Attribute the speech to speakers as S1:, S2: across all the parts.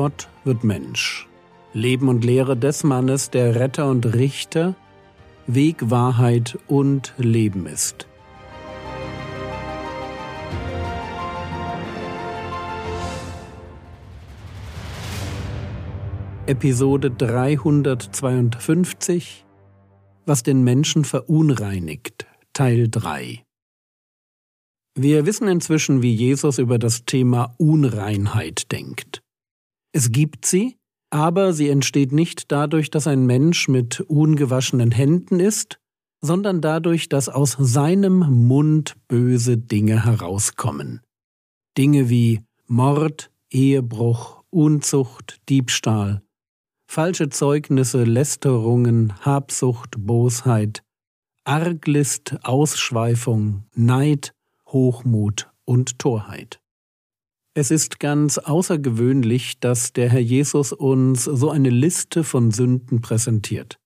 S1: Gott wird Mensch. Leben und Lehre des Mannes, der Retter und Richter, Weg, Wahrheit und Leben ist. Episode 352 Was den Menschen verunreinigt, Teil 3 Wir wissen inzwischen, wie Jesus über das Thema Unreinheit denkt. Es gibt sie, aber sie entsteht nicht dadurch, dass ein Mensch mit ungewaschenen Händen ist, sondern dadurch, dass aus seinem Mund böse Dinge herauskommen. Dinge wie Mord, Ehebruch, Unzucht, Diebstahl, falsche Zeugnisse, Lästerungen, Habsucht, Bosheit, Arglist, Ausschweifung, Neid, Hochmut und Torheit. Es ist ganz außergewöhnlich, dass der Herr Jesus uns so eine Liste von Sünden präsentiert.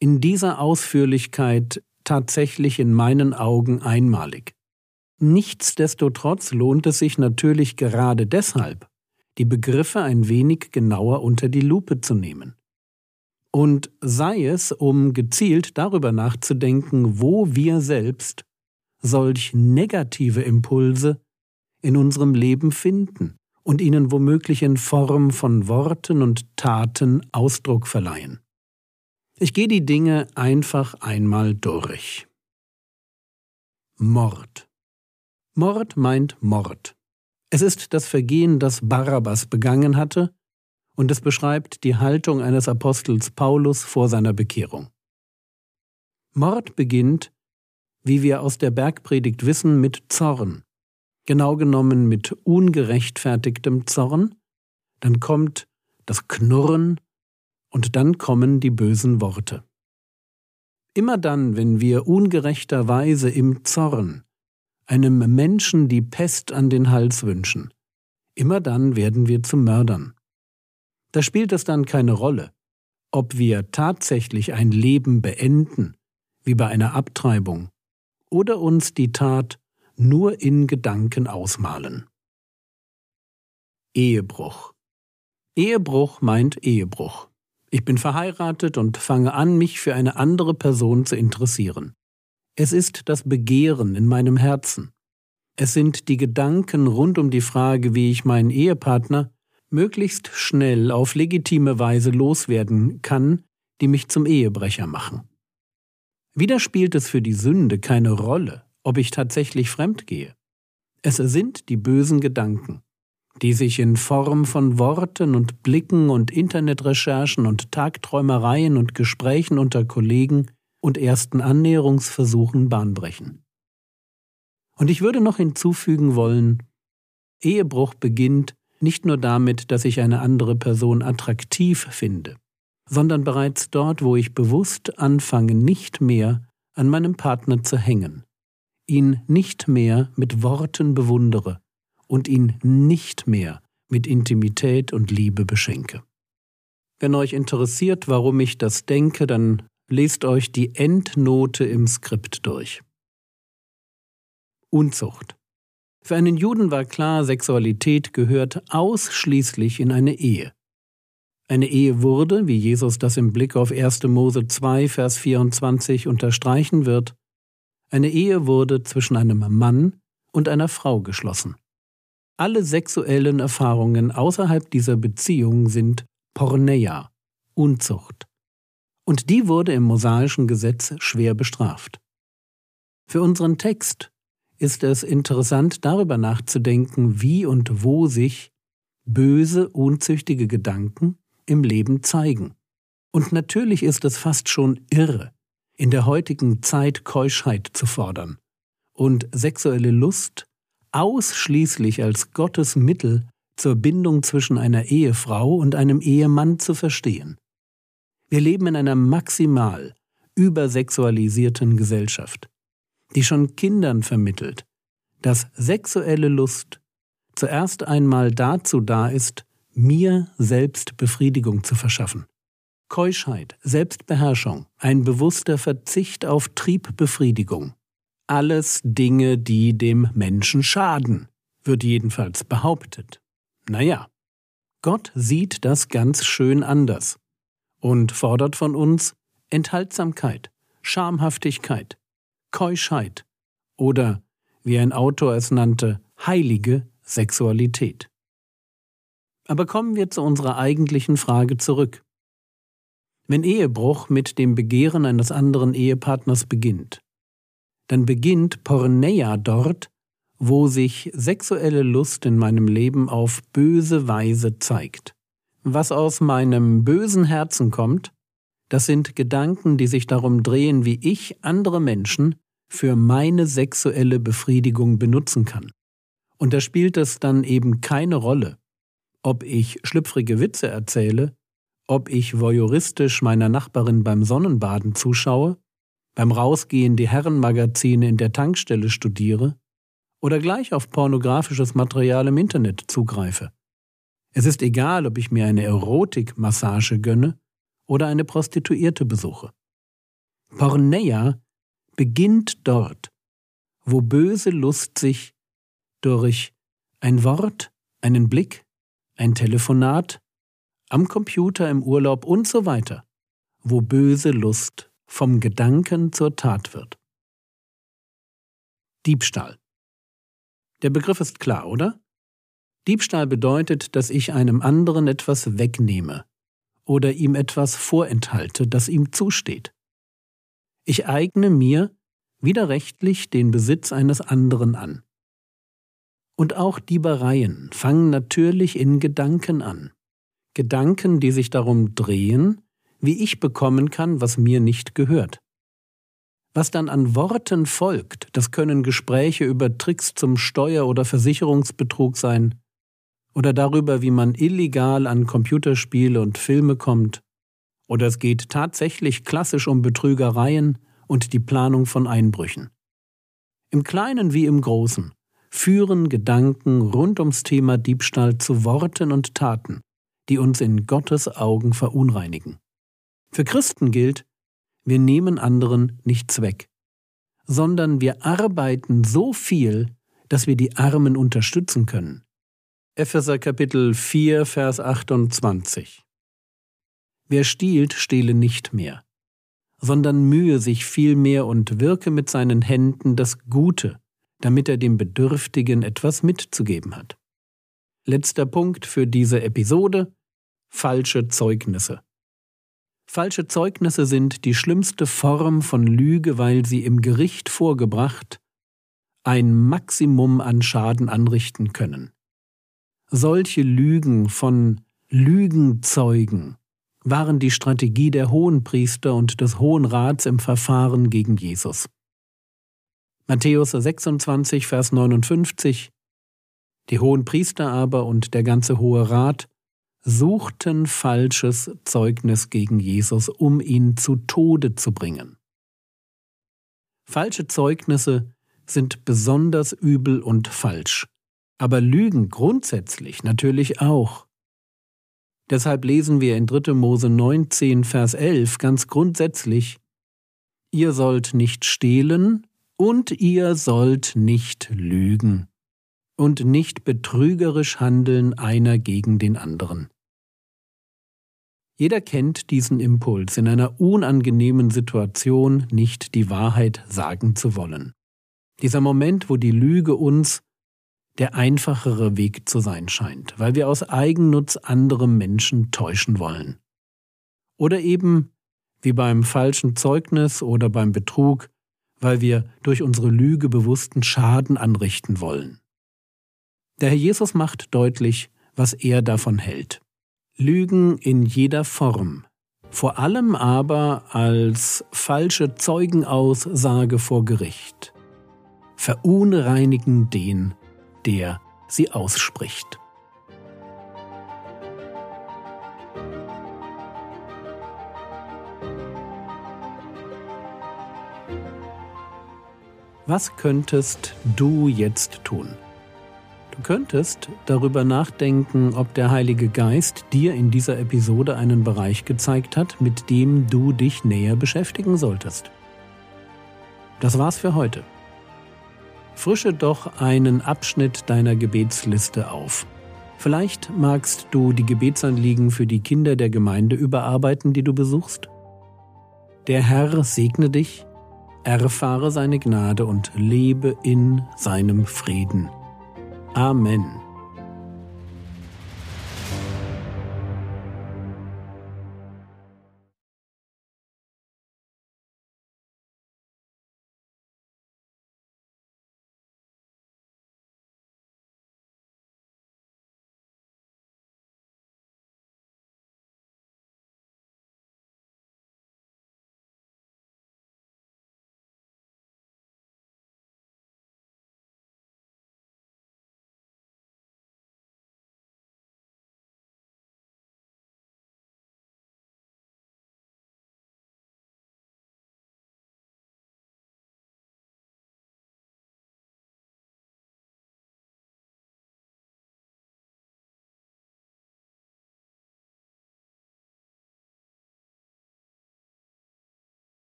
S1: In dieser Ausführlichkeit tatsächlich in meinen Augen einmalig. Nichtsdestotrotz lohnt es sich natürlich gerade deshalb, die Begriffe ein wenig genauer unter die Lupe zu nehmen. Und sei es, um gezielt darüber nachzudenken, wo wir selbst solch negative Impulse in unserem Leben finden und ihnen womöglich in Form von Worten und Taten Ausdruck verleihen. Ich gehe die Dinge einfach einmal durch. Mord. Mord meint Mord. Es ist das Vergehen, das Barabbas begangen hatte, und es beschreibt die Haltung eines Apostels Paulus vor seiner Bekehrung. Mord beginnt, wie wir aus der Bergpredigt wissen, mit Zorn, genau genommen mit ungerechtfertigtem Zorn, dann kommt das Knurren und dann kommen die bösen Worte. Immer dann, wenn wir ungerechterweise im Zorn einem Menschen die Pest an den Hals wünschen, immer dann werden wir zu Mördern. Da spielt es dann keine Rolle, ob wir tatsächlich ein Leben beenden, wie bei einer Abtreibung, oder uns die Tat nur in Gedanken ausmalen. Ehebruch. Ehebruch meint Ehebruch. Ich bin verheiratet und fange an, mich für eine andere Person zu interessieren. Es ist das Begehren in meinem Herzen. Es sind die Gedanken rund um die Frage, wie ich meinen Ehepartner möglichst schnell auf legitime Weise loswerden kann, die mich zum Ehebrecher machen. Wieder spielt es für die Sünde keine Rolle, ob ich tatsächlich fremd gehe. Es sind die bösen Gedanken, die sich in Form von Worten und Blicken und Internetrecherchen und Tagträumereien und Gesprächen unter Kollegen und ersten Annäherungsversuchen Bahn brechen. Und ich würde noch hinzufügen wollen, Ehebruch beginnt nicht nur damit, dass ich eine andere Person attraktiv finde, sondern bereits dort, wo ich bewusst anfange, nicht mehr an meinem Partner zu hängen, ihn nicht mehr mit Worten bewundere und ihn nicht mehr mit Intimität und Liebe beschenke. Wenn euch interessiert, warum ich das denke, dann lest euch die Endnote im Skript durch. Unzucht. Für einen Juden war klar, Sexualität gehört ausschließlich in eine Ehe. Eine Ehe wurde, wie Jesus das im Blick auf 1. Mose 2, Vers 24 unterstreichen wird, eine Ehe wurde zwischen einem Mann und einer Frau geschlossen. Alle sexuellen Erfahrungen außerhalb dieser Beziehung sind Porneia, Unzucht und die wurde im mosaischen Gesetz schwer bestraft. Für unseren Text ist es interessant darüber nachzudenken, wie und wo sich böse, unzüchtige Gedanken im Leben zeigen. Und natürlich ist es fast schon irre, in der heutigen Zeit Keuschheit zu fordern und sexuelle Lust ausschließlich als Gottes Mittel zur Bindung zwischen einer Ehefrau und einem Ehemann zu verstehen. Wir leben in einer maximal übersexualisierten Gesellschaft, die schon Kindern vermittelt, dass sexuelle Lust zuerst einmal dazu da ist, mir selbst Befriedigung zu verschaffen. Keuschheit, Selbstbeherrschung, ein bewusster Verzicht auf Triebbefriedigung. Alles Dinge, die dem Menschen schaden, wird jedenfalls behauptet. Naja, Gott sieht das ganz schön anders und fordert von uns Enthaltsamkeit, Schamhaftigkeit, Keuschheit oder, wie ein Autor es nannte, heilige Sexualität. Aber kommen wir zu unserer eigentlichen Frage zurück. Wenn Ehebruch mit dem Begehren eines anderen Ehepartners beginnt, dann beginnt Porneia dort, wo sich sexuelle Lust in meinem Leben auf böse Weise zeigt. Was aus meinem bösen Herzen kommt, das sind Gedanken, die sich darum drehen, wie ich andere Menschen für meine sexuelle Befriedigung benutzen kann. Und da spielt es dann eben keine Rolle, ob ich schlüpfrige Witze erzähle, ob ich voyeuristisch meiner Nachbarin beim Sonnenbaden zuschaue, beim Rausgehen die Herrenmagazine in der Tankstelle studiere oder gleich auf pornografisches Material im Internet zugreife. Es ist egal, ob ich mir eine Erotikmassage gönne oder eine Prostituierte besuche. Porneia beginnt dort, wo böse Lust sich durch ein Wort, einen Blick, ein Telefonat, am Computer im Urlaub und so weiter, wo böse Lust vom Gedanken zur Tat wird. Diebstahl. Der Begriff ist klar, oder? Diebstahl bedeutet, dass ich einem anderen etwas wegnehme oder ihm etwas vorenthalte, das ihm zusteht. Ich eigne mir widerrechtlich den Besitz eines anderen an. Und auch Diebereien fangen natürlich in Gedanken an. Gedanken, die sich darum drehen, wie ich bekommen kann, was mir nicht gehört. Was dann an Worten folgt, das können Gespräche über Tricks zum Steuer- oder Versicherungsbetrug sein, oder darüber, wie man illegal an Computerspiele und Filme kommt, oder es geht tatsächlich klassisch um Betrügereien und die Planung von Einbrüchen. Im Kleinen wie im Großen führen Gedanken rund ums Thema Diebstahl zu Worten und Taten, die uns in Gottes Augen verunreinigen. Für Christen gilt, wir nehmen anderen nichts weg, sondern wir arbeiten so viel, dass wir die Armen unterstützen können. Epheser Kapitel 4, Vers 28 Wer stiehlt, stehle nicht mehr, sondern mühe sich vielmehr und wirke mit seinen Händen das Gute, damit er dem Bedürftigen etwas mitzugeben hat. Letzter Punkt für diese Episode falsche Zeugnisse. Falsche Zeugnisse sind die schlimmste Form von Lüge, weil sie im Gericht vorgebracht ein Maximum an Schaden anrichten können. Solche Lügen von Lügenzeugen waren die Strategie der Hohenpriester und des Hohen Rats im Verfahren gegen Jesus. Matthäus 26, Vers 59 Die Hohenpriester aber und der ganze Hohe Rat suchten falsches Zeugnis gegen Jesus, um ihn zu Tode zu bringen. Falsche Zeugnisse sind besonders übel und falsch, aber Lügen grundsätzlich natürlich auch. Deshalb lesen wir in 3. Mose 19, Vers 11 ganz grundsätzlich, Ihr sollt nicht stehlen und ihr sollt nicht lügen und nicht betrügerisch handeln einer gegen den anderen. Jeder kennt diesen Impuls, in einer unangenehmen Situation nicht die Wahrheit sagen zu wollen. Dieser Moment, wo die Lüge uns der einfachere Weg zu sein scheint, weil wir aus Eigennutz andere Menschen täuschen wollen. Oder eben, wie beim falschen Zeugnis oder beim Betrug, weil wir durch unsere Lüge bewussten Schaden anrichten wollen. Der Herr Jesus macht deutlich, was er davon hält. Lügen in jeder Form, vor allem aber als falsche Zeugenaussage vor Gericht, verunreinigen den, der sie ausspricht. Was könntest du jetzt tun? Du könntest darüber nachdenken, ob der Heilige Geist dir in dieser Episode einen Bereich gezeigt hat, mit dem du dich näher beschäftigen solltest. Das war's für heute. Frische doch einen Abschnitt deiner Gebetsliste auf. Vielleicht magst du die Gebetsanliegen für die Kinder der Gemeinde überarbeiten, die du besuchst? Der Herr segne dich, erfahre seine Gnade und lebe in seinem Frieden. Amen.